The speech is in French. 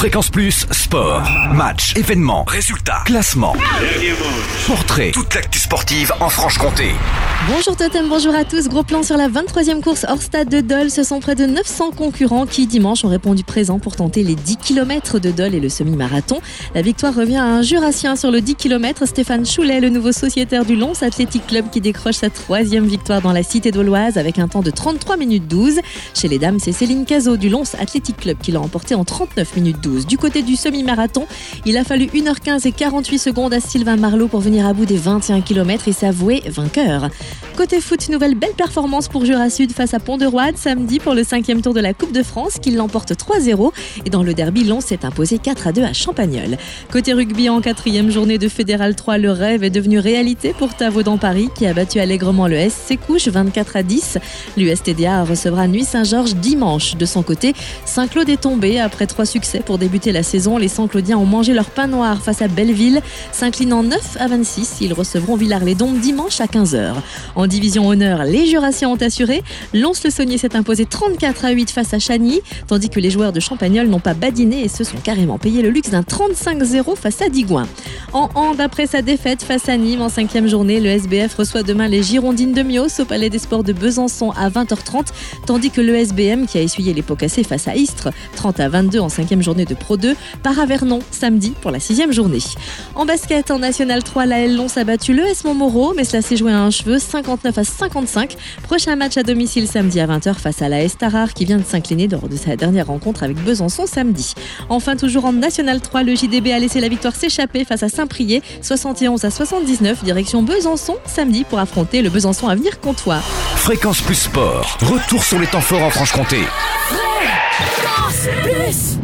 Fréquence Plus, sport, match, événements, résultats, classement, portrait, toute l'actu sportive en Franche-Comté. Bonjour Totem, bonjour à tous. Gros plan sur la 23e course hors stade de Dole. Ce sont près de 900 concurrents qui dimanche ont répondu présent pour tenter les 10 km de Dole et le semi-marathon. La victoire revient à un jurassien sur le 10 km, Stéphane Choulet, le nouveau sociétaire du Lons Athletic Club qui décroche sa troisième victoire dans la cité doloise avec un temps de 33 minutes 12. Chez les dames, c'est Céline Cazot du Lons Athletic Club qui l'a emporté en 39 minutes 12. Du côté du semi-marathon, il a fallu 1h15 et 48 secondes à Sylvain Marlot pour venir à bout des 21 km et s'avouer vainqueur. Côté foot, nouvelle belle performance pour Jura Sud face à Pont-de-Roide samedi pour le cinquième tour de la Coupe de France qui l'emporte 3-0 et dans le derby, Lons s'est imposé 4-2 à Champagnol. Côté rugby en quatrième journée de Fédéral 3, le rêve est devenu réalité pour Tavaudan Paris qui a battu allègrement le SC Couche 24 à 10. L'USTDA recevra Nuit Saint-Georges dimanche. De son côté, Saint-Claude est tombé après trois succès pour débuter la saison. Les Saint-Claudiens ont mangé leur pain noir face à Belleville, s'inclinant 9 à 26. Ils recevront Villars-les-Dombes dimanche à 15h. En division honneur, les Jurassiens ont assuré. Lons-le-Saunier s'est imposé 34 à 8 face à Chagny, tandis que les joueurs de Champagnol n'ont pas badiné et se sont carrément payé le luxe d'un 35-0 face à Digoin. En hand, après sa défaite face à Nîmes en cinquième journée, le SBF reçoit demain les Girondines de Mios au Palais des Sports de Besançon à 20h30, tandis que le SBM, qui a essuyé les pots cassés face à Istres, 30 à 22 en cinquième journée de Pro 2, part à Vernon samedi pour la sixième journée. En basket, en National 3, la L Lons a battu le S Montmoreau, mais cela s'est joué à un cheveu, 59 à 55. Prochain match à domicile samedi à 20h face à la S Tarare qui vient de s'incliner lors de sa dernière rencontre avec Besançon samedi. Enfin, toujours en National 3, le JDB a laissé la victoire s'échapper face à Saint-Priest, 71 à 79, direction Besançon samedi pour affronter le Besançon à venir comtois. Fréquence Plus Sport, retour sur les temps forts en Franche-Comté. Fréquence Plus